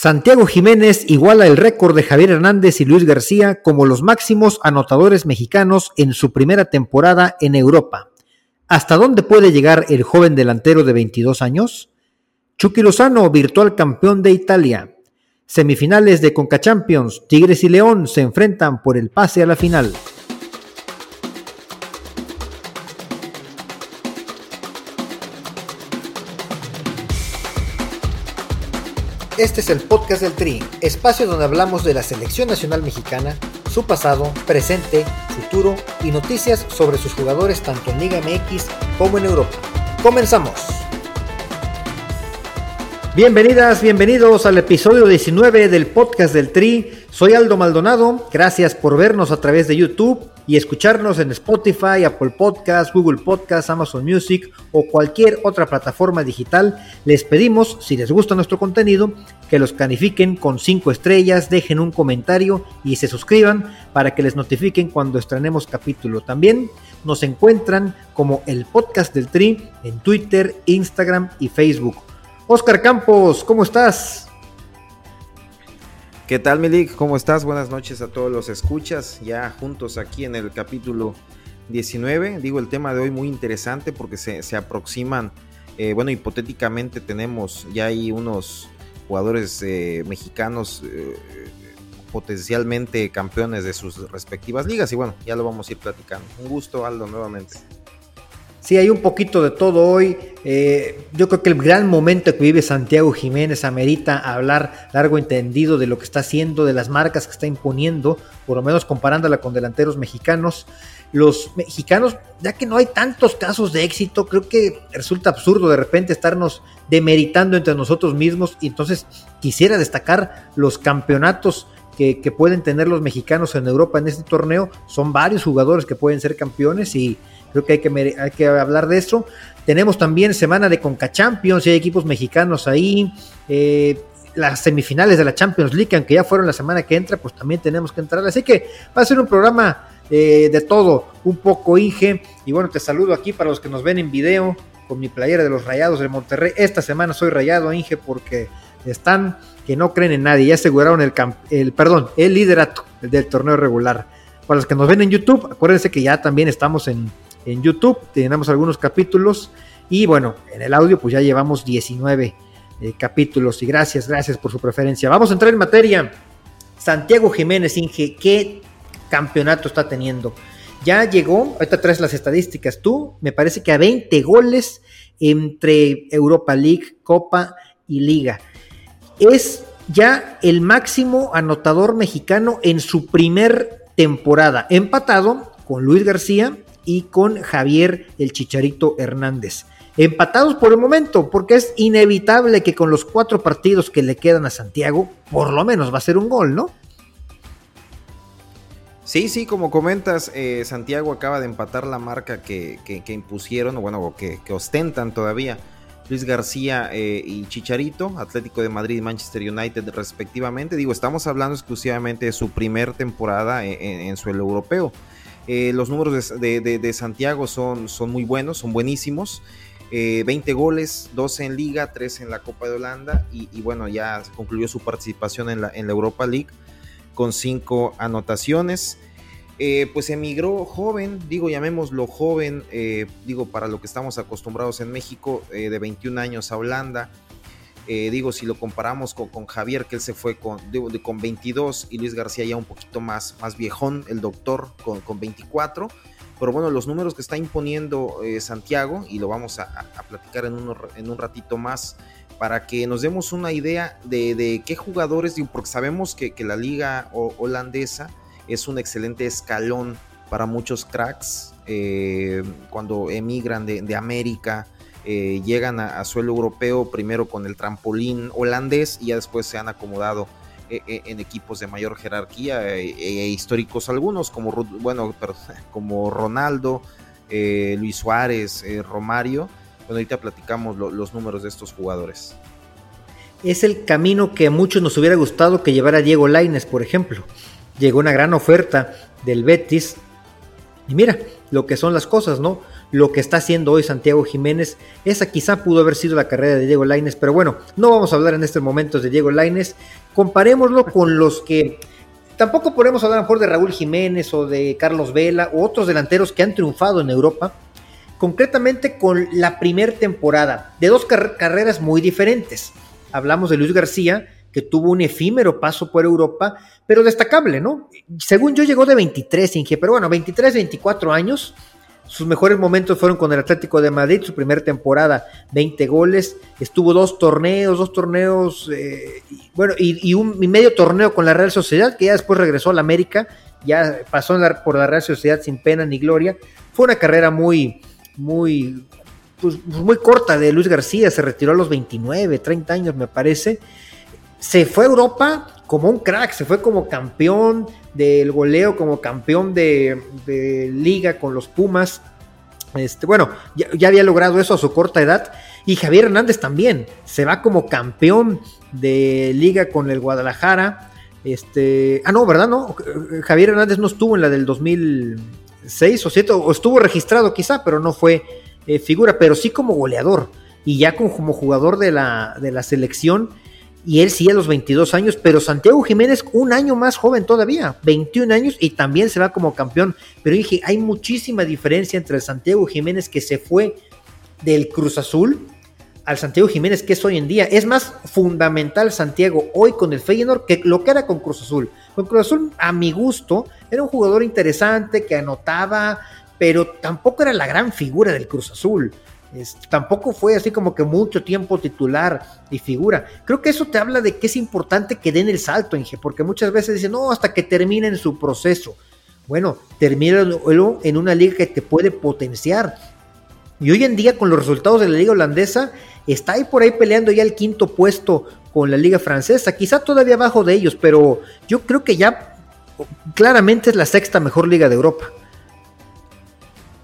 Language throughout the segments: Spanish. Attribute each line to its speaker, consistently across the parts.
Speaker 1: Santiago Jiménez iguala el récord de Javier Hernández y Luis García como los máximos anotadores mexicanos en su primera temporada en Europa. ¿Hasta dónde puede llegar el joven delantero de 22 años? Chucky Lozano, virtual campeón de Italia. Semifinales de Conca Champions, Tigres y León se enfrentan por el pase a la final. Este es el podcast del Tri, espacio donde hablamos de la selección nacional mexicana, su pasado, presente, futuro y noticias sobre sus jugadores tanto en Liga MX como en Europa. Comenzamos. Bienvenidas, bienvenidos al episodio 19 del podcast del Tri. Soy Aldo Maldonado, gracias por vernos a través de YouTube y escucharnos en Spotify, Apple Podcasts, Google Podcasts, Amazon Music o cualquier otra plataforma digital. Les pedimos, si les gusta nuestro contenido, que los califiquen con 5 estrellas, dejen un comentario y se suscriban para que les notifiquen cuando estrenemos capítulo. También nos encuentran como el podcast del Tri en Twitter, Instagram y Facebook. Oscar Campos, ¿cómo estás?
Speaker 2: ¿Qué tal, Milik? ¿Cómo estás? Buenas noches a todos los escuchas, ya juntos aquí en el capítulo 19. Digo, el tema de hoy muy interesante porque se, aproximan, eh, bueno, hipotéticamente tenemos ya ahí unos jugadores eh, mexicanos eh, potencialmente campeones de sus respectivas ligas y bueno, ya lo vamos a ir platicando. Un gusto, Aldo, nuevamente.
Speaker 1: Sí, hay un poquito de todo hoy. Eh, yo creo que el gran momento que vive Santiago Jiménez amerita hablar largo entendido de lo que está haciendo, de las marcas que está imponiendo, por lo menos comparándola con delanteros mexicanos. Los mexicanos, ya que no hay tantos casos de éxito, creo que resulta absurdo de repente estarnos demeritando entre nosotros mismos. Y entonces quisiera destacar los campeonatos que, que pueden tener los mexicanos en Europa en este torneo. Son varios jugadores que pueden ser campeones y Creo que hay que, hay que hablar de eso. Tenemos también semana de Conca Champions y hay equipos mexicanos ahí. Eh, las semifinales de la Champions League, aunque ya fueron la semana que entra, pues también tenemos que entrar. Así que va a ser un programa eh, de todo, un poco Inge. Y bueno, te saludo aquí para los que nos ven en video con mi playera de los Rayados de Monterrey. Esta semana soy rayado, Inge, porque están que no creen en nadie. Ya aseguraron el, el perdón, el liderato del torneo regular. Para los que nos ven en YouTube, acuérdense que ya también estamos en, en YouTube, tenemos algunos capítulos y bueno, en el audio pues ya llevamos 19 eh, capítulos y gracias, gracias por su preferencia. Vamos a entrar en materia. Santiago Jiménez Inge, ¿qué campeonato está teniendo? Ya llegó, ahorita traes las estadísticas tú, me parece que a 20 goles entre Europa League, Copa y Liga. Es ya el máximo anotador mexicano en su primer temporada, empatado con Luis García y con Javier el Chicharito Hernández. Empatados por el momento, porque es inevitable que con los cuatro partidos que le quedan a Santiago, por lo menos va a ser un gol, ¿no?
Speaker 2: Sí, sí, como comentas, eh, Santiago acaba de empatar la marca que, impusieron, o bueno, que, que, ostentan todavía Luis García eh, y Chicharito, Atlético de Madrid y Manchester United respectivamente. Digo, estamos hablando exclusivamente de su primer temporada en suelo europeo. Eh, los números de, Santiago son, son, muy buenos, son buenísimos. 20 eh, goles, 12 en liga, 3 en la Copa de Holanda y, bueno, ya concluyó su participación en la, Europa League con 5 anotaciones. Eh, pues emigró joven, digo, llamémoslo joven, digo, para lo que estamos acostumbrados en México, de 21 años a Holanda. Eh, digo, si lo comparamos con, Javier, que él se fue con, con 22 y Luis García ya un poquito más, más viejón, el doctor con, con 24. Pero bueno, los números que está imponiendo eh, Santiago, y lo vamos a, platicar en, en, un ratito más, para que nos demos una idea de, qué jugadores, porque sabemos que, la liga holandesa es un excelente escalón para muchos cracks eh, cuando emigran de, de América eh, llegan a, suelo europeo primero con el trampolín holandés y ya después se han acomodado eh, eh, en equipos de mayor jerarquía e históricos algunos como bueno como Ronaldo Luis Suárez Romario. Bueno ahorita platicamos los números de estos jugadores.
Speaker 1: Es el camino que a muchos nos hubiera gustado que llevara Diego Laines por ejemplo. Llegó una gran oferta del Betis. Y mira lo que son las cosas no lo que está haciendo hoy Santiago Jiménez. Esa quizá pudo haber sido la carrera de Diego Laines, pero bueno, no vamos a hablar en estos momentos de Diego Laines. Comparémoslo con los que tampoco podemos hablar mejor de Raúl Jiménez o de Carlos Vela u otros delanteros que han triunfado en Europa, concretamente con la primera temporada de dos carreras muy diferentes. Hablamos de Luis García, que tuvo un efímero paso por Europa, pero destacable, ¿no? Según yo llegó de 23, Inge, pero bueno, 23, 24 años. Sus mejores momentos fueron con el Atlético de Madrid, su primera temporada, 20 goles. Estuvo dos torneos, dos torneos, eh, bueno, y, un medio torneo con la Real Sociedad, que ya después regresó a la América, ya pasó por la Real Sociedad sin pena ni gloria. Fue una carrera muy, muy, pues, muy corta de Luis García, se retiró a los 29, 30 años, me parece se fue a Europa como un crack, se fue como campeón del goleo, como campeón de, liga con los Pumas. Este, bueno, ya, había logrado eso a su corta edad. Y Javier Hernández también se va como campeón de liga con el Guadalajara. Este, ah, no, ¿verdad? No, Javier Hernández no estuvo en la del 2006 o 7, o estuvo registrado quizá, pero no fue eh, figura, pero sí como goleador. Y ya como jugador de la, de la selección y él sí a los 22 años, pero Santiago Jiménez un año más joven todavía, 21 años y también se va como campeón. Pero dije, hay muchísima diferencia entre el Santiago Jiménez que se fue del Cruz Azul al Santiago Jiménez que es hoy en día. Es más fundamental Santiago hoy con el Feyenoord que lo que era con Cruz Azul. Con Cruz Azul, a mi gusto, era un jugador interesante que anotaba, pero tampoco era la gran figura del Cruz Azul tampoco fue así como que mucho tiempo titular y figura. Creo que eso te habla de que es importante que den el salto, Inge, porque muchas veces dicen, no, hasta que terminen su proceso. Bueno, termina en una liga que te puede potenciar. Y hoy en día, con los resultados de la liga holandesa, está ahí por ahí peleando ya el quinto puesto con la liga francesa, quizá todavía abajo de ellos, pero yo creo que ya claramente es la sexta mejor liga de Europa.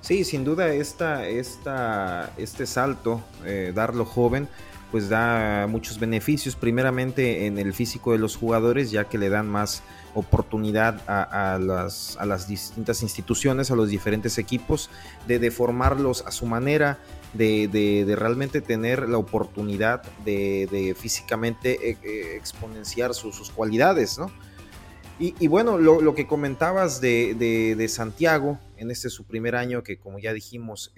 Speaker 2: Sí, sin duda esta, esta, este salto, eh, darlo joven, pues da muchos beneficios, primeramente en el físico de los jugadores, ya que le dan más oportunidad a, las, a las, distintas instituciones, a los diferentes equipos, de, de formarlos a su manera, de, de, realmente tener la oportunidad de, físicamente eh, eh, exponenciar sus cualidades, ¿no? Y, bueno, lo, que comentabas de, Santiago, en este su primer año, que como ya dijimos,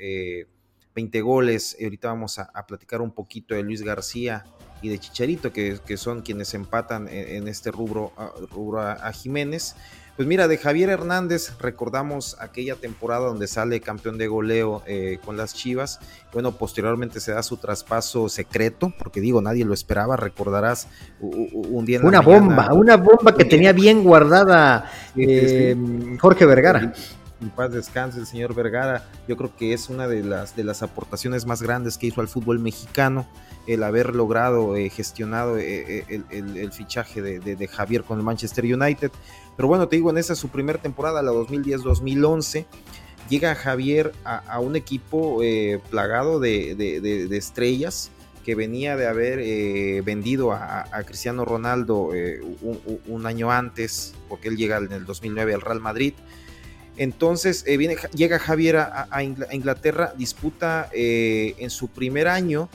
Speaker 2: 20 eh, goles, ahorita vamos a, platicar un poquito de Luis García y de Chicharito, que, son quienes empatan en, este rubro, rubro a Jiménez. Pues mira, de Javier Hernández recordamos aquella temporada donde sale campeón de goleo eh, con las Chivas. Bueno, posteriormente se da su traspaso secreto, porque digo, nadie lo esperaba. Recordarás un día
Speaker 1: en Una bomba, una bomba que tenía bien guardada eh, Jorge Vergara
Speaker 2: en paz descanse el señor Vergara. Yo creo que es una de las, de las aportaciones más grandes que hizo al fútbol mexicano el haber logrado eh, gestionado el, fichaje de, de, Javier con el Manchester United. Pero bueno, te digo, en esa su primera temporada, la 2010-2011, llega Javier a, un equipo eh, plagado de, estrellas que venía de haber eh, vendido a, Cristiano Ronaldo eh, un, año antes, porque él llega en el 2009 al Real Madrid. Entonces viene, llega Javier a, Inglaterra, disputa en su primer año,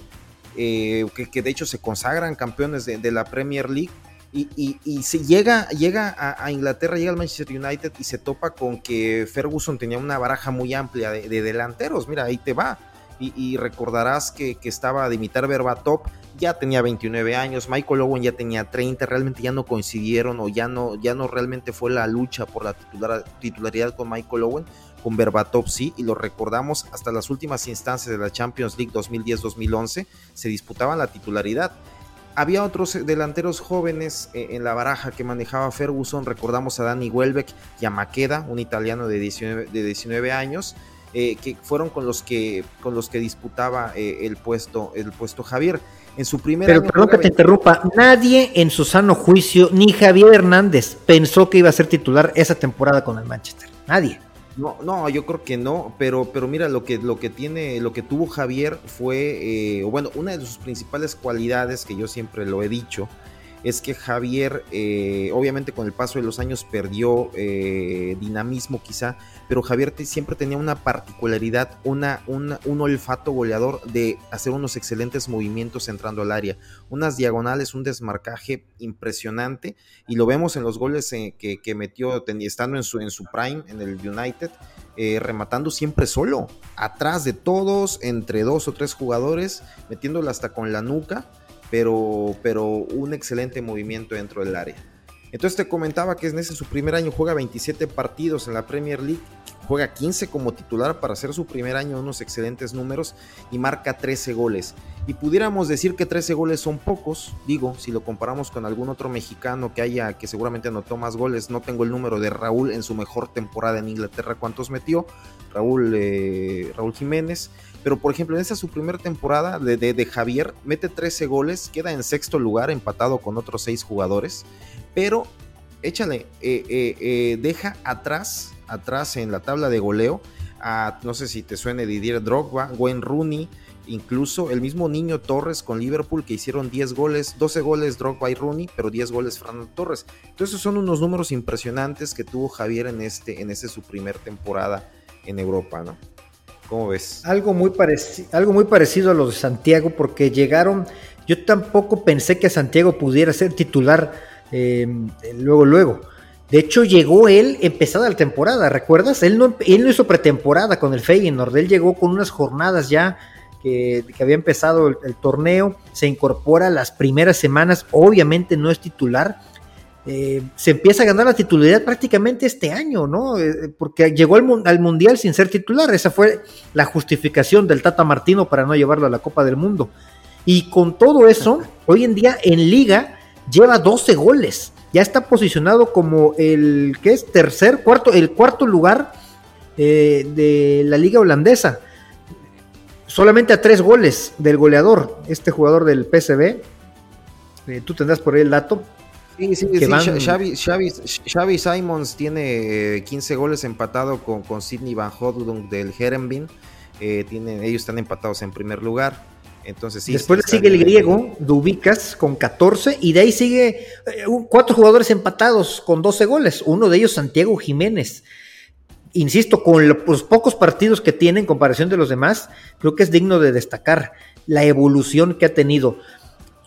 Speaker 2: que, de hecho se consagran campeones de la Premier League y, se llega, llega a, Inglaterra, llega al Manchester United y se topa con que Ferguson tenía una baraja muy amplia de, delanteros. Mira, ahí te va. Y, recordarás que, estaba Dimitar Berbatov, ya tenía 29 años, Michael Owen ya tenía 30, realmente ya no coincidieron o ya no, ya no realmente fue la lucha por la titularidad con Michael Owen, con Berbatov sí, y lo recordamos hasta las últimas instancias de la Champions League 2010-2011, se disputaban la titularidad había otros delanteros jóvenes eh, en la baraja que manejaba Ferguson. Recordamos a Dani Welbeck y a Maqueda, un italiano de 19, de 19 años, eh, que fueron con los que, con los que disputaba eh, el, puesto, el puesto Javier. En su primer
Speaker 1: Pero perdón que te interrumpa, nadie en su sano juicio, ni Javier Hernández, pensó que iba a ser titular esa temporada con el Manchester. Nadie.
Speaker 2: No, no, yo creo que no, pero, pero mira, lo que, lo que tiene, lo que tuvo Javier fue, eh, bueno, una de sus principales cualidades, que yo siempre lo he dicho, es que Javier, eh, obviamente con el paso de los años perdió eh, dinamismo quizá, pero Javier siempre tenía una particularidad, un olfato goleador de hacer unos excelentes movimientos entrando al área, unas diagonales, un desmarcaje impresionante, y lo vemos en los goles eh, que, metió estando en su, prime en el United, rematando siempre solo, atrás de todos, entre dos o tres jugadores, metiéndolo hasta con la nuca pero, pero un excelente movimiento dentro del área. Entonces te comentaba que en ese su primer año juega 27 partidos en la Premier League, juega 15 como titular para hacer su primer año unos excelentes números y marca 13 goles. Y pudiéramos decir que 13 goles son pocos, digo, si lo comparamos con algún otro mexicano que haya, que seguramente anotó más goles, no tengo el número de Raúl en su mejor temporada en Inglaterra, cuántos metió, Raúl, eh, Raúl Jiménez, pero por ejemplo, en esa su primera temporada de, de, Javier, mete 13 goles, queda en sexto lugar, empatado con otros 6 jugadores, pero échale, eh, eh, eh, deja atrás, atrás en la tabla de goleo, a, no sé si te suene Didier Drogba, Wayne Rooney, incluso el mismo Niño Torres con Liverpool que hicieron 10 goles, 12 goles Drogba y Rooney, pero 10 goles Fernando Torres. Entonces son unos números impresionantes que tuvo Javier en este en ese su primer temporada en Europa, ¿no? ¿Cómo ves?
Speaker 1: Algo muy, algo muy parecido a lo de Santiago, porque llegaron. Yo tampoco pensé que Santiago pudiera ser titular eh, luego, luego. De hecho, llegó él empezada la temporada, ¿recuerdas? Él no, él no hizo pretemporada con el Feyenoord, él llegó con unas jornadas ya que, había empezado el, torneo, se incorpora las primeras semanas, obviamente no es titular, eh, se empieza a ganar la titularidad prácticamente este año, ¿no? Eh, porque llegó al, Mundial sin ser titular, esa fue la justificación del Tata Martino para no llevarlo a la Copa del Mundo. Y con todo eso, hoy en día en liga lleva 12 goles, ya está posicionado como el que es tercer, cuarto, el cuarto lugar eh, de la liga holandesa. Solamente a tres goles del goleador, este jugador del PSV. tú tendrás por ahí el dato
Speaker 2: Sí, sí, sí. Xavi, Simons tiene 15 eh, goles empatado con, con Sidney Van Hodlund del Herenbin. Eh, ellos están empatados en primer lugar. Entonces, sí,
Speaker 1: Después sigue el griego, Dubicas, con 14, y de ahí sigue eh, cuatro jugadores empatados con 12 goles. Uno de ellos, Santiago Jiménez. Insisto, con los pocos partidos que tiene en comparación de los demás, creo que es digno de destacar la evolución que ha tenido.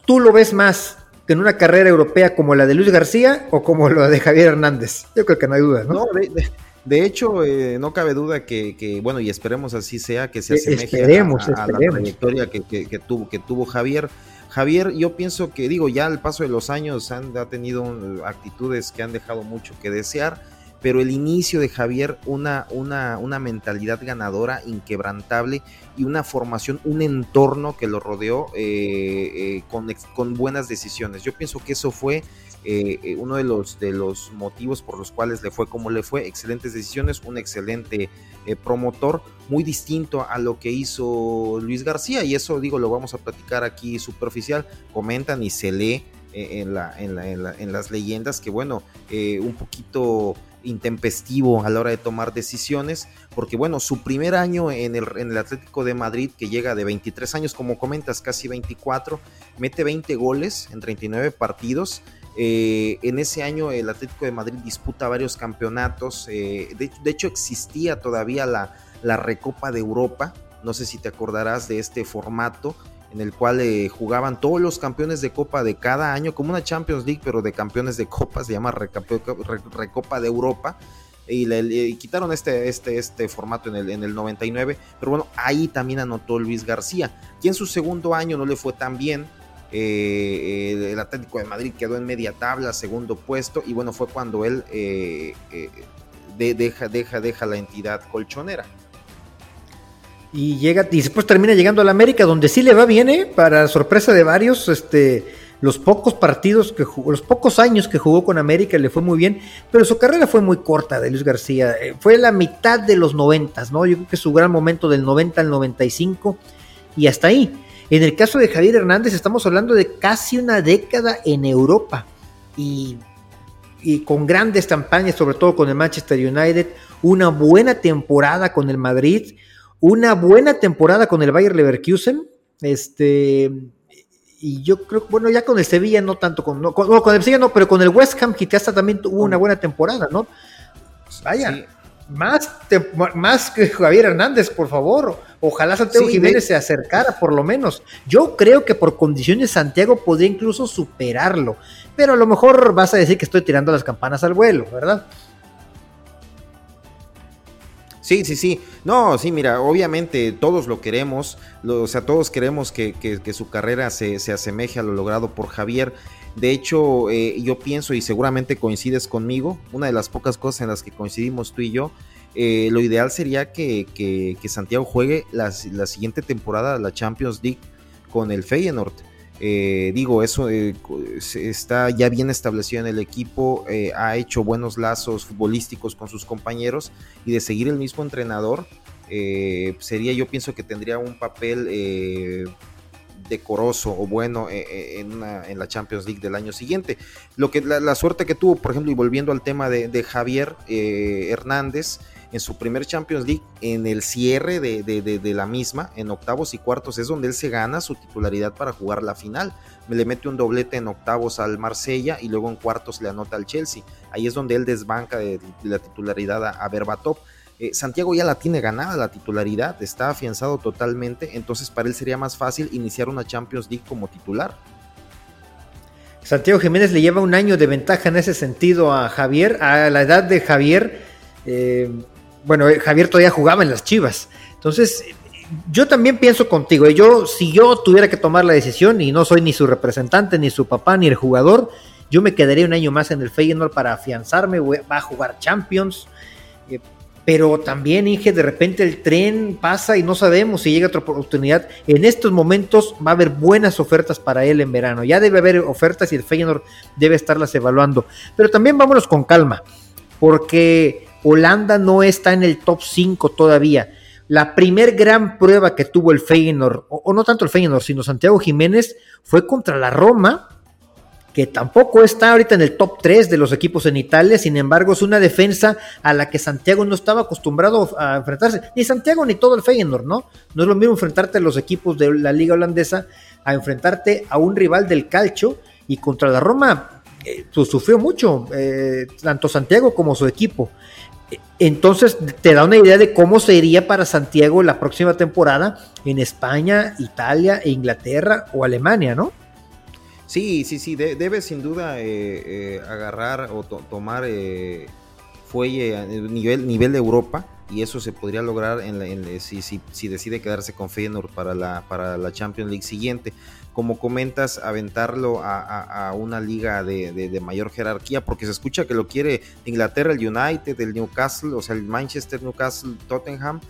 Speaker 1: Tú lo ves más que en una carrera europea como la de Luis García o como la de Javier Hernández. Yo creo que no hay duda, ¿no?
Speaker 2: de, hecho, eh, no cabe duda que, bueno, y esperemos así sea, que se asemeje
Speaker 1: a,
Speaker 2: la trayectoria que, tuvo, que tuvo Javier. Javier, yo pienso que, digo, ya al paso de los años han, ha tenido actitudes que han dejado mucho que desear pero el inicio de Javier, una, una, una mentalidad ganadora, inquebrantable y una formación, un entorno que lo rodeó eh, eh, con, con, buenas decisiones. Yo pienso que eso fue eh, uno de los, de los motivos por los cuales le fue como le fue, excelentes decisiones, un excelente promotor, muy distinto a lo que hizo Luis García y eso digo, lo vamos a platicar aquí superficial, comentan y se lee en, la, en, la, en, las leyendas que bueno, un poquito intempestivo a la hora de tomar decisiones, porque bueno, su primer año en el Atlético de Madrid, que llega de 23 años, como comentas, casi 24, mete 20 goles en 39 partidos. Eh, en ese año el Atlético de Madrid disputa varios campeonatos, eh, de, hecho existía todavía la, Recopa de Europa, no sé si te acordarás de este formato, en el cual eh, jugaban todos los campeones de Copa de cada año, como una Champions League, pero de campeones de Copa, se llama Recopa de Europa. Y le, quitaron este, este, este formato en el, en el 99, pero bueno, ahí también anotó Luis García, y en su segundo año no le fue tan bien, eh, el Atlético de Madrid quedó en media tabla, segundo puesto, y bueno, fue cuando él eh, deja, deja, deja la entidad colchonera.
Speaker 1: Y llega y después termina llegando a la América donde sí le va bien ¿eh? para sorpresa de varios este los pocos partidos que jugó, los pocos años que jugó con América le fue muy bien pero su carrera fue muy corta de Luis García eh, fue la mitad de los noventas no yo creo que su gran momento del 90 al 95 y hasta ahí en el caso de Javier Hernández estamos hablando de casi una década en Europa y y con grandes campañas, sobre todo con el Manchester United, una buena temporada con el Madrid, una buena temporada con el Bayer Leverkusen, este, y yo creo, bueno, ya con el Sevilla no tanto, con, no, con, el Sevilla no, pero con el West Ham que hasta también tuvo una buena temporada, ¿no? Vaya, más, más que Javier Hernández, por favor. Ojalá Santiago Jiménez se acercara, por lo menos. Yo creo que por condiciones Santiago podría incluso superarlo, pero a lo mejor vas a decir que estoy tirando las campanas al vuelo, ¿verdad?
Speaker 2: Sí, sí, sí. No, sí, mira, obviamente todos lo queremos, o sea, todos queremos que, su carrera se, asemeje a lo logrado por Javier. De hecho, eh, yo pienso, y seguramente coincides conmigo, una de las pocas cosas en las que coincidimos tú y yo, eh, lo ideal sería que, Santiago juegue la, la, siguiente temporada la Champions League con el Feyenoord. Eh, digo, eso eh, está ya bien establecido en el equipo, eh, ha hecho buenos lazos futbolísticos con sus compañeros y de seguir el mismo entrenador, sería yo pienso que tendría un papel decoroso o bueno en, la Champions League del año siguiente. Lo que la, suerte que tuvo, por ejemplo, y volviendo al tema de Javier Hernández, en su primer Champions League, en el cierre de, la misma, en octavos y cuartos, es donde él se gana su titularidad para jugar la final. Le mete un doblete en octavos al Marsella y luego en cuartos le anota al Chelsea. Ahí es donde él desbanca de, la titularidad a, a Berbatov. Eh, Santiago ya la tiene ganada la titularidad, está afianzado totalmente, entonces para él sería más fácil iniciar una Champions League como titular.
Speaker 1: Santiago Jiménez le lleva un año de ventaja en ese sentido a Javier, a la edad de Javier. Eh, bueno, eh, Javier todavía jugaba en las Chivas. Entonces, yo también pienso contigo. Yo, si yo tuviera que tomar la decisión y no soy ni su representante, ni su papá, ni el jugador, yo me quedaría un año más en el Feyenoord para afianzarme. Va a jugar Champions. Pero también, Inge, de repente el tren pasa y no sabemos si llega otra oportunidad. En estos momentos va a haber buenas ofertas para él en verano. Ya debe haber ofertas y el Feyenoord debe estarlas evaluando. Pero también vámonos con calma, porque Holanda no está en el top 5 todavía. La primer gran prueba que tuvo el Feyenoord, o, no tanto el Feyenoord, sino Santiago Jiménez, fue contra la Roma, que tampoco está ahorita en el top 3 de los equipos en Italia, sin embargo es una defensa a la que Santiago no estaba acostumbrado a enfrentarse, ni Santiago ni todo el Feyenoord, ¿no? No es lo mismo enfrentarte a los equipos de la liga holandesa a enfrentarte a un rival del calcio y contra la Roma eh, pues, sufrió mucho, eh, tanto Santiago como su equipo. Entonces te da una idea de cómo sería para Santiago la próxima temporada en España, Italia, Inglaterra o Alemania, ¿no?
Speaker 2: Sí, sí, sí, debe sin duda eh, eh, agarrar o tomar eh, fuelle a nivel, nivel de Europa y eso se podría lograr en, si, si, decide quedarse con Feyenoord para la, para la Champions League siguiente. Como comentas, aventarlo a, una liga de, mayor jerarquía, porque se escucha que lo quiere Inglaterra, el United, el Newcastle, o sea, el Manchester, Newcastle, Tottenham,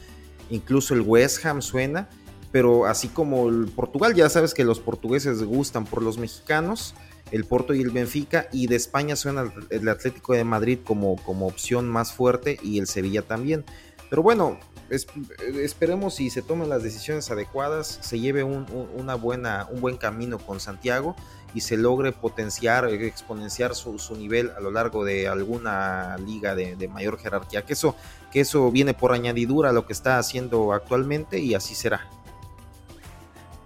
Speaker 2: incluso el West Ham suena, pero así como el Portugal, ya sabes que los portugueses gustan por los mexicanos, el Porto y el Benfica, y de España suena el Atlético de Madrid como, como opción más fuerte y el Sevilla también. Pero bueno, esperemos si se tomen las decisiones adecuadas, se lleve un, una buena, un buen camino con Santiago y se logre potenciar, exponenciar su, nivel a lo largo de alguna liga de, mayor jerarquía. Que eso, que eso viene por añadidura a lo que está haciendo actualmente y así será.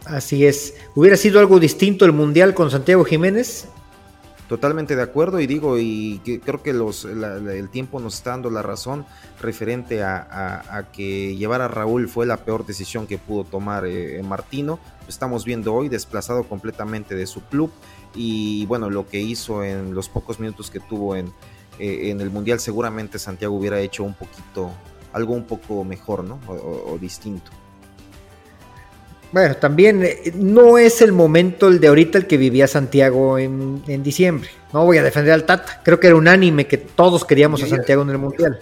Speaker 1: Así es. ¿Hubiera sido algo distinto el Mundial con Santiago Jiménez?
Speaker 2: Totalmente de acuerdo y digo, y creo que los, el tiempo nos está dando la razón referente a, que llevar a Raúl fue la peor decisión que pudo tomar eh, Martino. Lo estamos viendo hoy desplazado completamente de su club y bueno, lo que hizo en los pocos minutos que tuvo en, eh, en el Mundial seguramente Santiago hubiera hecho un poquito, algo un poco mejor, ¿no? o distinto.
Speaker 1: Bueno, también eh, no es el momento el de ahorita el que vivía Santiago en, diciembre. No voy a defender al Tata. Creo que era unánime que todos queríamos a Santiago en el Mundial.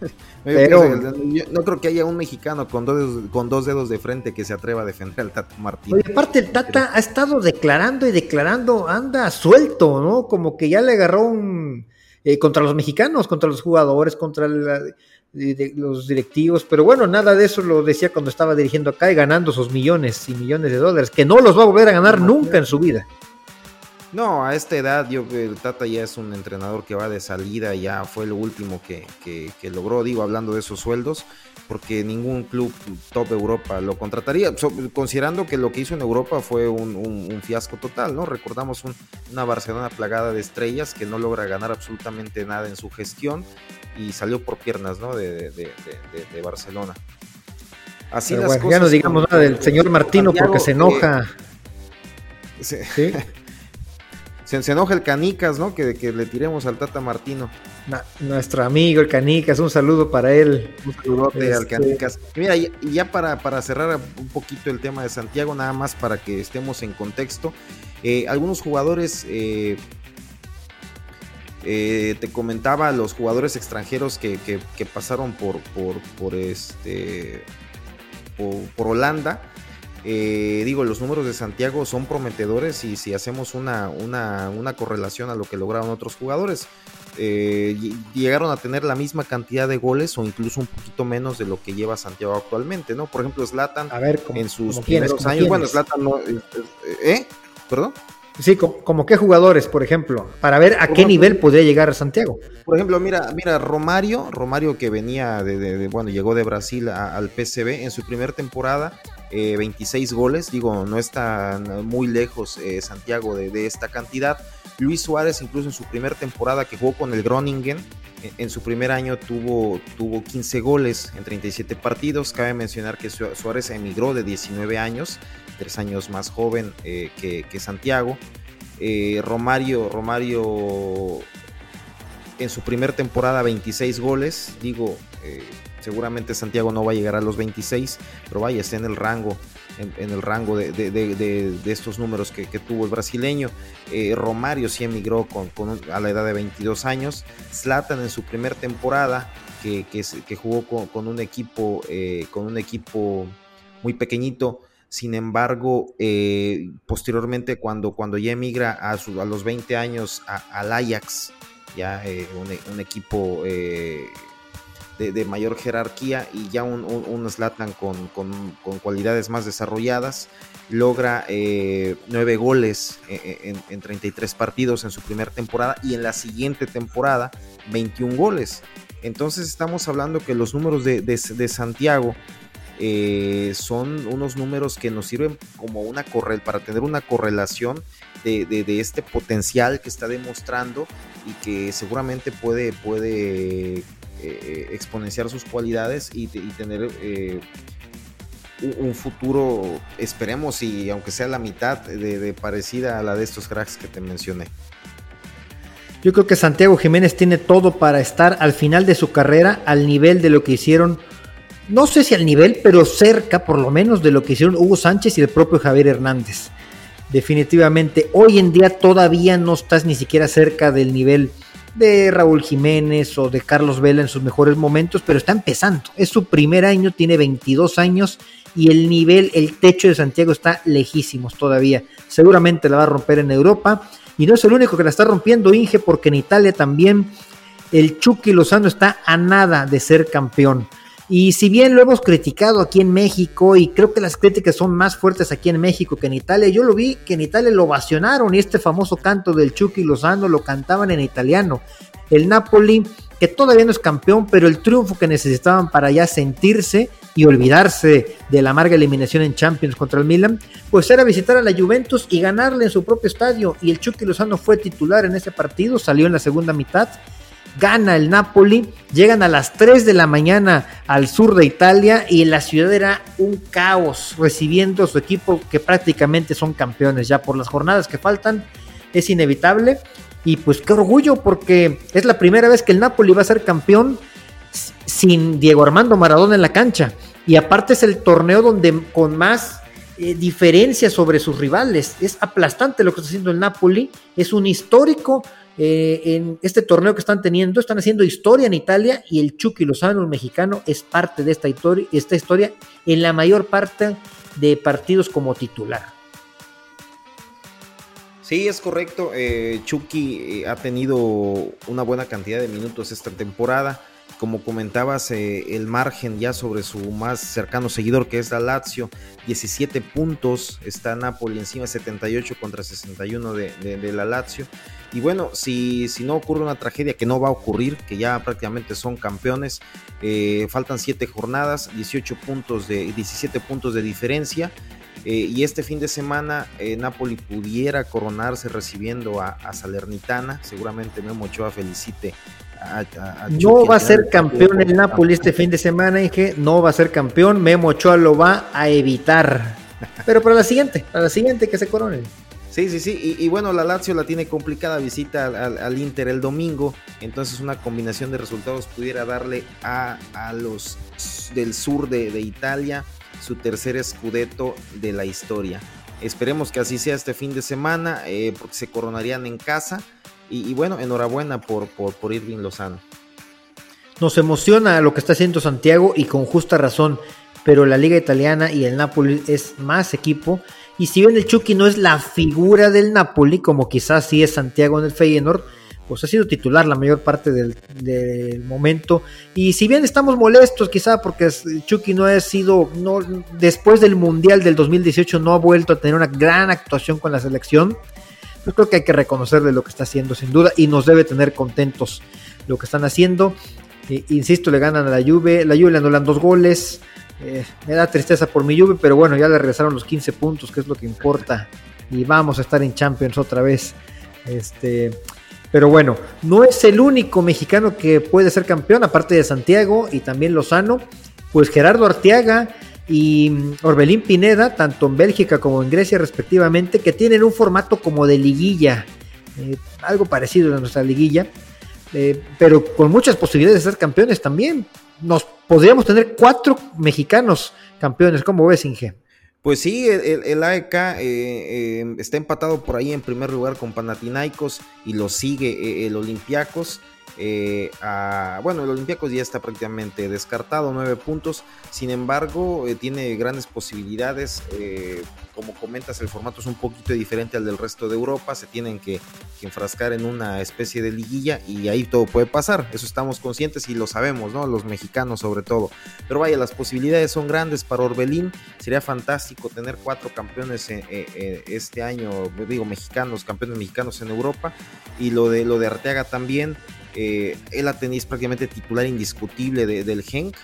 Speaker 2: Pero no creo que haya un mexicano con dos, con dos dedos de frente que se atreva a defender al Tata Martín.
Speaker 1: Oye, aparte el Tata ha estado declarando y declarando, anda suelto, ¿no? Como que ya le agarró un eh, contra los mexicanos, contra los jugadores, contra la, los directivos, pero bueno, nada de eso lo decía cuando estaba dirigiendo acá y ganando sus millones y millones de dólares, que no los va a volver a ganar nunca en su vida.
Speaker 2: No, a esta edad yo el Tata ya es un entrenador que va de salida, ya fue lo último que, logró, digo, hablando de esos sueldos, porque ningún club top Europa lo contrataría, considerando que lo que hizo en Europa fue un, fiasco total, ¿no? Recordamos una Barcelona plagada de estrellas que no logra ganar absolutamente nada en su gestión y salió por piernas, ¿no? De, Barcelona.
Speaker 1: Así las cosas ya no digamos nada del señor Martino porque se enoja.
Speaker 2: ¿Sí? se, enoja el Canicas, ¿no? Que, que le tiremos al Tata Martino.
Speaker 1: nuestro amigo el Canicas, un saludo para él.
Speaker 2: Un saludote al este, Canicas. mira, y ya para, para, cerrar un poquito el tema de Santiago, nada más para que estemos en contexto. Eh, algunos jugadores, eh, eh, te comentaba, los jugadores extranjeros que, pasaron por, por, por este, por Holanda eh, digo, los números de Santiago son prometedores y si hacemos una, una, correlación a lo que lograron otros jugadores, eh, llegaron a tener la misma cantidad de goles o incluso un poquito menos de lo que lleva Santiago actualmente, ¿no? Por ejemplo, Slatan en sus primeros años, bueno, Slatan no, ¿eh? ¿Perdón?
Speaker 1: Sí, como, qué jugadores, por ejemplo, para ver a qué nivel podría llegar Santiago.
Speaker 2: Por ejemplo, mira, mira, Romario, Romario que venía de, bueno, llegó de Brasil al PCB en su primera temporada, 26 eh, goles, digo, no está muy lejos eh, Santiago de, esta cantidad. Luis Suárez, incluso en su primera temporada que jugó con el Groningen, en, su primer año tuvo, tuvo 15 goles en 37 partidos. Cabe mencionar que Suárez emigró de 19 años, tres años más joven eh, que, Santiago. Romario, Romario en su primera temporada 26 goles, digo, Seguramente Santiago no va a llegar a los 26, pero vaya, está en el rango, en, el rango de, estos números que, tuvo el brasileño. Eh, Romario sí emigró con, a la edad de 22 años. Zlatan en su primer temporada, que, que, jugó con, un equipo, eh, con un equipo muy pequeñito. Sin embargo, eh, posteriormente, cuando, cuando ya emigra a, a los 20 años al Ajax, ya un, un, equipo de, mayor jerarquía y ya un, un, con, cualidades más desarrolladas. Logra eh, nueve goles eh, eh, en, 33 partidos en su primera temporada y en la siguiente temporada 21 goles. Entonces estamos hablando que los números de, Santiago son unos números que nos sirven como una correl para tener una correlación de, de, este potencial que está demostrando y que seguramente puede, puede eh, exponenciar sus cualidades y, tener eh, un, futuro, esperemos, y aunque sea la mitad de, parecida a la de estos cracks que te mencioné.
Speaker 1: Yo creo que Santiago Jiménez tiene todo para estar al final de su carrera al nivel de lo que hicieron, no sé si al nivel, pero cerca por lo menos de lo que hicieron Hugo Sánchez y el propio Javier Hernández. Definitivamente, hoy en día todavía no estás ni siquiera cerca del nivel de Raúl Jiménez o de Carlos Vela en sus mejores momentos, pero está empezando. Es su primer año, tiene 22 años y el nivel, el techo de Santiago está lejísimos todavía. Seguramente la va a romper en Europa y no es el único que la está rompiendo Inge porque en Italia también el Chucky Lozano está a nada de ser campeón. Y si bien lo hemos criticado aquí en México, y creo que las críticas son más fuertes aquí en México que en Italia, yo lo vi que en Italia lo ovacionaron y este famoso canto del Chucky Lozano lo cantaban en italiano. El Napoli, que todavía no es campeón, pero el triunfo que necesitaban para ya sentirse y olvidarse de la amarga eliminación en Champions contra el Milan, pues era visitar a la Juventus y ganarle en su propio estadio. Y el Chucky Lozano fue titular en ese partido, salió en la segunda mitad gana el Napoli, llegan a las 3 de la mañana al sur de Italia y la ciudad era un caos recibiendo a su equipo que prácticamente son campeones. Ya por las jornadas que faltan, es inevitable. Y pues qué orgullo porque es la primera vez que el Napoli va a ser campeón sin Diego Armando Maradona en la cancha. Y aparte es el torneo donde con más eh, diferencia sobre sus rivales, es aplastante lo que está haciendo el Napoli, es un histórico eh, en este torneo que están teniendo, están haciendo historia en Italia y el Chucky Lozano, el mexicano, es parte de esta historia, esta historia en la mayor parte de partidos como titular.
Speaker 2: Sí, es correcto. Eh, Chucky eh, ha tenido una buena cantidad de minutos esta temporada. Como comentabas, eh, el margen ya sobre su más cercano seguidor que es la Lazio, 17 puntos, está Napoli encima 78 contra 61 de, la Lazio. Y bueno, si, si, no ocurre una tragedia que no va a ocurrir, que ya prácticamente son campeones, eh, faltan 7 jornadas, 18 puntos de, 17 puntos de diferencia. Eh, y este fin de semana Napoli pudiera coronarse recibiendo a, a Salernitana. Seguramente Memo Ochoa felicite
Speaker 1: no va a ser campeón el Napoli este fin de semana, Inge. No va a ser campeón. Memo Ochoa lo va a evitar. Pero para la siguiente, para la siguiente que se coronen.
Speaker 2: Sí, sí, sí. Y, bueno, la Lazio la tiene complicada. Visita al, Inter el domingo. Entonces, una combinación de resultados pudiera darle a, los del sur de, Italia su tercer scudetto de la historia. Esperemos que así sea este fin de semana, eh, porque se coronarían en casa y, bueno, enhorabuena por, por, por Irving Lozano.
Speaker 1: Nos emociona lo que está haciendo Santiago y con justa razón, pero la liga italiana y el Napoli es más equipo. Y si bien el Chucky no es la figura del Napoli, como quizás sí es Santiago en el Feyenoord, pues ha sido titular la mayor parte del, del, momento. Y si bien estamos molestos, quizá porque Chucky no ha sido, no, después del Mundial del 2018 no ha vuelto a tener una gran actuación con la selección. Yo creo que hay que reconocerle lo que está haciendo sin duda y nos debe tener contentos lo que están haciendo. Eh, insisto, le ganan a la Juve, la Juve le anulan dos goles. Eh, me da tristeza por mi Juve, pero bueno, ya le regresaron los 15 puntos, que es lo que importa. Y vamos a estar en Champions otra vez. Este, pero bueno, no es el único mexicano que puede ser campeón, aparte de Santiago y también Lozano. Pues Gerardo Arteaga y mm, Orbelín Pineda, tanto en Bélgica como en Grecia respectivamente, que tienen un formato como de liguilla, eh, algo parecido a nuestra liguilla, eh, pero con muchas posibilidades de ser campeones también. Nos podríamos tener cuatro mexicanos campeones, ¿cómo ves, Inge?
Speaker 2: Pues sí, el, AEK eh, está empatado por ahí en primer lugar con Panathinaikos y lo sigue el Olympiacos. Eh, bueno, el Olympiacos ya está prácticamente descartado, nueve puntos. Sin embargo, eh, tiene grandes posibilidades. Eh, como comentas, el formato es un poquito diferente al del resto de Europa. Se tienen que, enfrascar en una especie de liguilla y ahí todo puede pasar. Eso estamos conscientes y lo sabemos, ¿no? Los mexicanos sobre todo. Pero vaya, las posibilidades son grandes para Orbelín. Sería fantástico tener cuatro campeones este año, digo, mexicanos, campeones mexicanos en Europa. Y lo de, lo de Arteaga también. Eh, él la tenéis prácticamente titular indiscutible del Genk.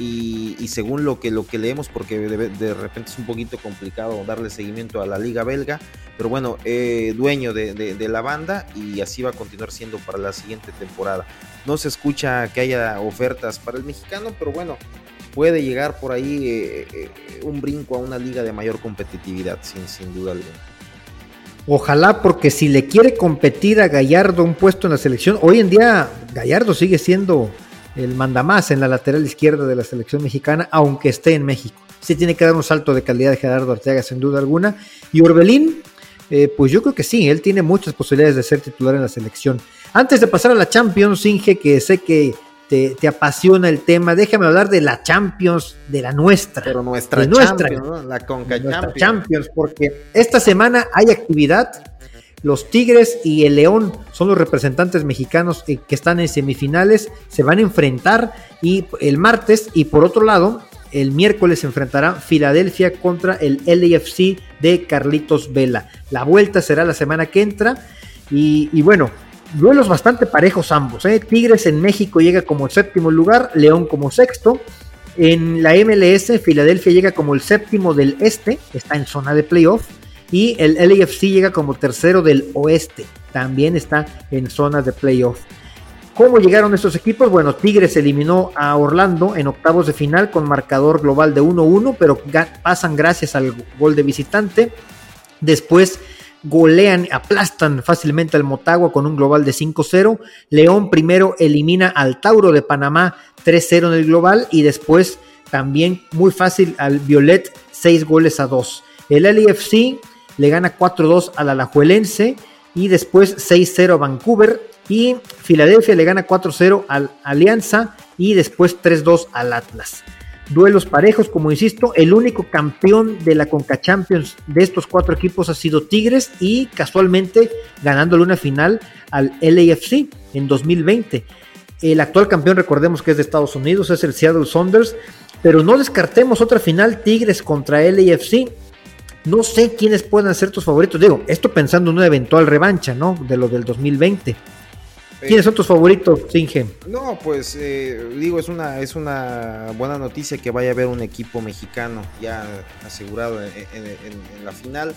Speaker 2: Y, según lo que, lo que leemos, porque de, repente es un poquito complicado darle seguimiento a la liga belga, pero bueno, eh, dueño de, la banda y así va a continuar siendo para la siguiente temporada. No se escucha que haya ofertas para el mexicano, pero bueno, puede llegar por ahí eh, un brinco a una liga de mayor competitividad, sin, sin duda alguna.
Speaker 1: Ojalá, porque si le quiere competir a Gallardo un puesto en la selección, hoy en día Gallardo sigue siendo el mandamás en la lateral izquierda de la selección mexicana, aunque esté en México. Sí tiene que dar un salto de calidad de Gerardo Arteaga, sin duda alguna. Y Orbelín, eh, pues yo creo que sí, él tiene muchas posibilidades de ser titular en la selección. Antes de pasar a la Champions, Inge, que sé que te, apasiona el tema, déjame hablar de la Champions, de la nuestra.
Speaker 2: Pero nuestra, Champions,
Speaker 1: la Conca Champions. porque esta semana hay actividad. Los Tigres y el León son los representantes mexicanos que están en semifinales, se van a enfrentar y el martes y por otro lado, el miércoles se enfrentará Filadelfia contra el LAFC de Carlitos Vela. La vuelta será la semana que entra y, y bueno, duelos bastante parejos ambos. ¿eh? Tigres en México llega como séptimo lugar, León como sexto. En la MLS, Filadelfia llega como el séptimo del este, está en zona de playoff. Y el LAFC llega como tercero del oeste, también está en zona de playoff. ¿Cómo llegaron estos equipos? Bueno, Tigres eliminó a Orlando en octavos de final con marcador global de 1-1, pero pasan gracias al gol de visitante. Después golean, aplastan fácilmente al Motagua con un global de 5-0. León primero elimina al Tauro de Panamá 3-0 en el global y después también muy fácil al Violet 6 goles a 2. El LFC le gana 4-2 al Alajuelense y después 6-0 a Vancouver y Filadelfia le gana 4-0 al Alianza y después 3-2 al Atlas duelos parejos, como insisto, el único campeón de la Conca Champions de estos cuatro equipos ha sido Tigres y casualmente ganándole una final al LAFC en 2020. El actual campeón, recordemos que es de Estados Unidos, es el Seattle Saunders. Pero no descartemos otra final, Tigres contra LAFC. No sé quiénes puedan ser tus favoritos. Digo, esto pensando en una eventual revancha, ¿no? De lo del 2020. ¿Quiénes son tus favoritos, Singe?
Speaker 2: No, pues eh, digo, es una, es una buena noticia que vaya a haber un equipo mexicano ya asegurado en, la final.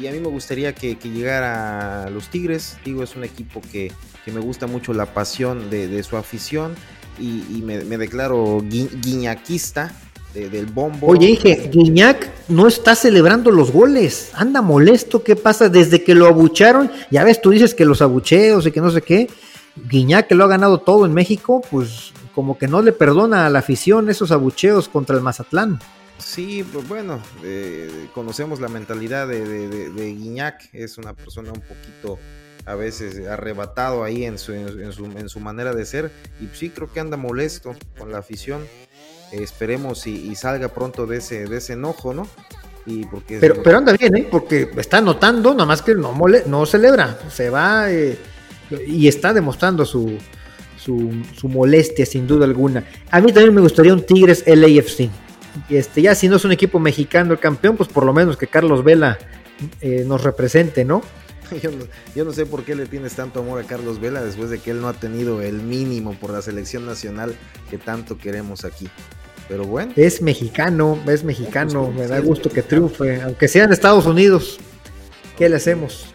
Speaker 2: Y a mí me gustaría que, llegara los Tigres. Digo, es un equipo que, me gusta mucho la pasión de, su afición. Y, me, declaro guiñaquista del bombo.
Speaker 1: Oye, dije, Guiñac no está celebrando los goles. Anda molesto. ¿Qué pasa? Desde que lo abucharon, ya ves, tú dices que los abucheos y que no sé qué Guiñac, que lo ha ganado todo en México, pues como que no le perdona a la afición esos abucheos contra el Mazatlán.
Speaker 2: Sí, pues bueno, eh, conocemos la mentalidad de, de, Guiñac, es una persona un poquito a veces arrebatado ahí en su, en, su, en su, manera de ser y sí creo que anda molesto con la afición. esperemos y, salga pronto de ese, de ese enojo, ¿no? Y porque
Speaker 1: pero, pero anda bien, ¿eh? porque está notando, nada más que no, mole, no celebra, se va... Eh y está demostrando su, su, molestia sin duda alguna. A mí también me gustaría un Tigres LAFC. Este, ya si no es un equipo mexicano el campeón, pues por lo menos que Carlos Vela eh, nos represente, ¿no?
Speaker 2: Yo, no, sé por qué le tienes tanto amor a Carlos Vela después de que él no ha tenido el mínimo por la selección nacional que tanto queremos aquí. Pero bueno.
Speaker 1: Es mexicano, es mexicano, pues, me da gusto que triunfe, aunque sea en Estados Unidos. ¿Qué le hacemos?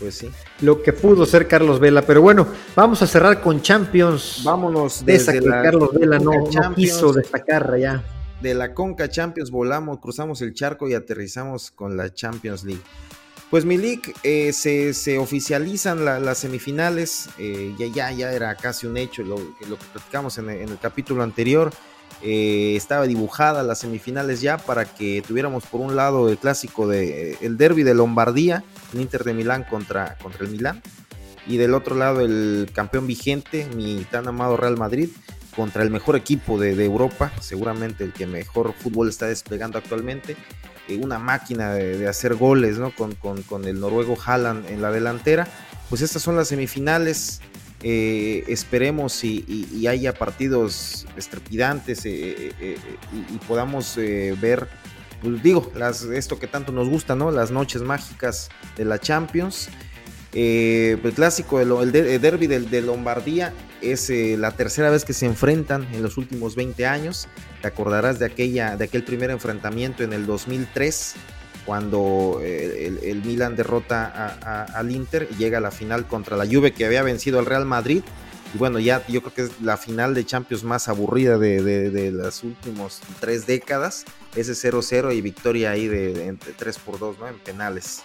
Speaker 2: Pues sí.
Speaker 1: Lo que pudo ser Carlos Vela. Pero bueno, vamos a cerrar con Champions.
Speaker 2: Vámonos
Speaker 1: de esa que Carlos Vela no, quiso destacar ya.
Speaker 2: De la Conca Champions volamos, cruzamos el charco y aterrizamos con la Champions League. Pues mi league eh, se, oficializan las semifinales, eh, ya, ya, ya era casi un hecho lo, lo que platicamos en el capítulo anterior. Eh, estaba dibujada las semifinales ya para que tuviéramos por un lado el clásico de el derby de Lombardía, el Inter de Milán contra, contra el Milán, y del otro lado el campeón vigente, mi tan amado Real Madrid, contra el mejor equipo de, Europa, seguramente el que mejor fútbol está desplegando actualmente, eh, una máquina de, hacer goles ¿no? con, con, con el noruego Haaland en la delantera. Pues estas son las semifinales eh, esperemos y, haya partidos estrepidantes eh, eh, y, podamos ver, pues digo, esto que tanto nos gusta, ¿no? Las noches mágicas de la Champions. el clásico, el, derby de, Lombardía es la tercera vez que se enfrentan en los últimos 20 años. Te acordarás de, aquella, de aquel primer enfrentamiento en el 2003 cuando eh, el, Milan derrota al Inter y llega a la final contra la Juve que había vencido al Real Madrid. Y bueno, ya yo creo que es la final de Champions más aburrida de, las últimas tres décadas. Ese 0-0 y victoria ahí de, 3 por 2, ¿no? En penales.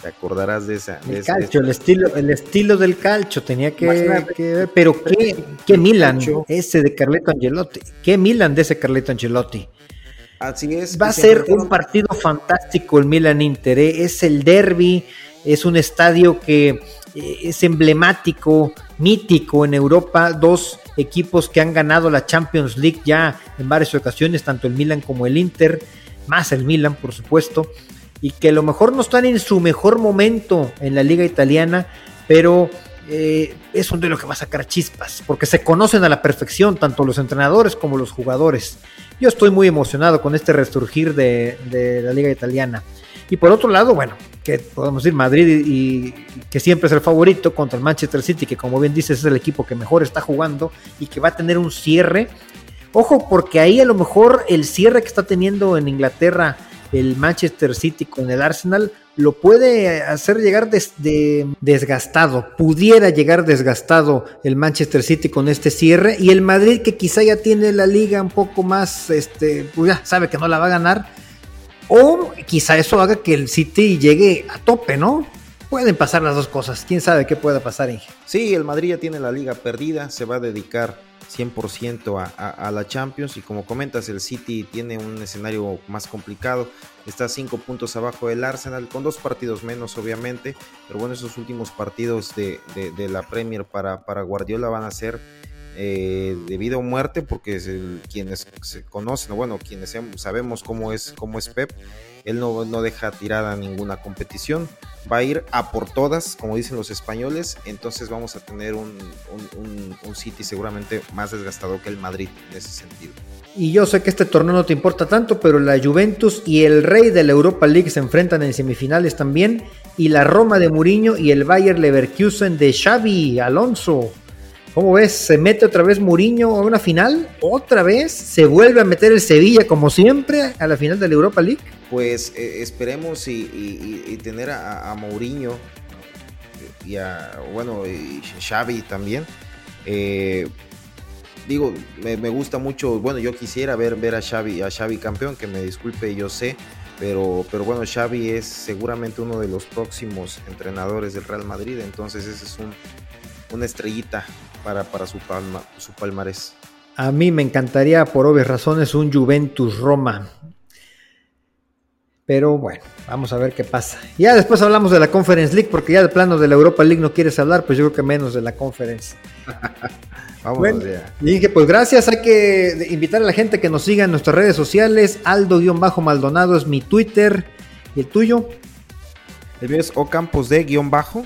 Speaker 2: Te acordarás de esa.
Speaker 1: el calcio, el estilo, el estilo del calcio tenía que, ver. Pero qué, qué Milan, ese de Carleto Angelotti. Qué Milan de ese Carleto Angelotti.
Speaker 2: Así es.
Speaker 1: Va a ser un partido fantástico el Milan Inter. ¿eh? Es el derby, es un estadio que eh, es emblemático, mítico en Europa. Dos equipos que han ganado la Champions League ya en varias ocasiones, tanto el Milan como el Inter, más el Milan, por supuesto. Y que a lo mejor no están en su mejor momento en la liga italiana, pero eh, es un duelo que va a sacar chispas, porque se conocen a la perfección tanto los entrenadores como los jugadores. Yo estoy muy emocionado con este resurgir de, la liga italiana. Y por otro lado, bueno, que podemos decir Madrid y, que siempre es el favorito contra el Manchester City, que como bien dices es el equipo que mejor está jugando y que va a tener un cierre. Ojo, porque ahí a lo mejor el cierre que está teniendo en Inglaterra el Manchester City con el Arsenal lo puede hacer llegar desgastado, pudiera llegar desgastado el Manchester City con este cierre y el Madrid que quizá ya tiene la liga un poco más, este, pues ya sabe que no la va a ganar, o quizá eso haga que el City llegue a tope, ¿no? Pueden pasar las dos cosas, quién sabe qué pueda pasar. Inge?
Speaker 2: Sí, el Madrid ya tiene la liga perdida, se va a dedicar 100% a, la Champions. Y como comentas el City tiene un escenario más complicado, está cinco puntos abajo del Arsenal con dos partidos menos obviamente, pero bueno esos últimos partidos de, la Premier para, para, Guardiola van a ser eh, de vida o muerte porque quienes se conocen, bueno quienes sabemos cómo es, cómo es Pep, él no, no deja tirada ninguna competición va a ir a por todas, como dicen los españoles, entonces vamos a tener un, un, City seguramente más desgastado que el Madrid en ese sentido.
Speaker 1: Y yo sé que este torneo no te importa tanto, pero la Juventus y el rey de la Europa League se enfrentan en semifinales también, y la Roma de Mourinho y el Bayer Leverkusen de Xavi Alonso. ¿Cómo ves? ¿Se mete otra vez Mourinho a una final? ¿Otra vez? ¿Se vuelve a meter el Sevilla como siempre a la final de la Europa League?
Speaker 2: pues eh, esperemos y, tener a, Mourinho y a, bueno, y Xavi también. Eh, digo, me, gusta mucho, bueno, yo quisiera ver, ver a, Xavi, a Xavi campeón, que me disculpe, yo sé, pero, pero bueno, Xavi es seguramente uno de los próximos entrenadores del Real Madrid, entonces ese es un, una estrellita para, para su, palma, su palmarés.
Speaker 1: A mí me encantaría, por obvias razones, un Juventus Roma. Pero bueno, vamos a ver qué pasa. Ya después hablamos de la Conference League, porque ya de plano de la Europa League no quieres hablar, pues yo creo que menos de la Conference. vamos bueno, Y dije, pues gracias, hay que invitar a la gente que nos siga en nuestras redes sociales. Aldo-Maldonado es mi Twitter. ¿Y el tuyo?
Speaker 2: El mío es Ocampos de guion bajo.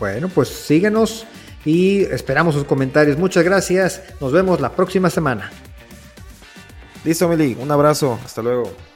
Speaker 1: Bueno, pues síguenos y esperamos sus comentarios. Muchas gracias. Nos vemos la próxima semana.
Speaker 2: Listo, Meli. Un abrazo. Hasta luego.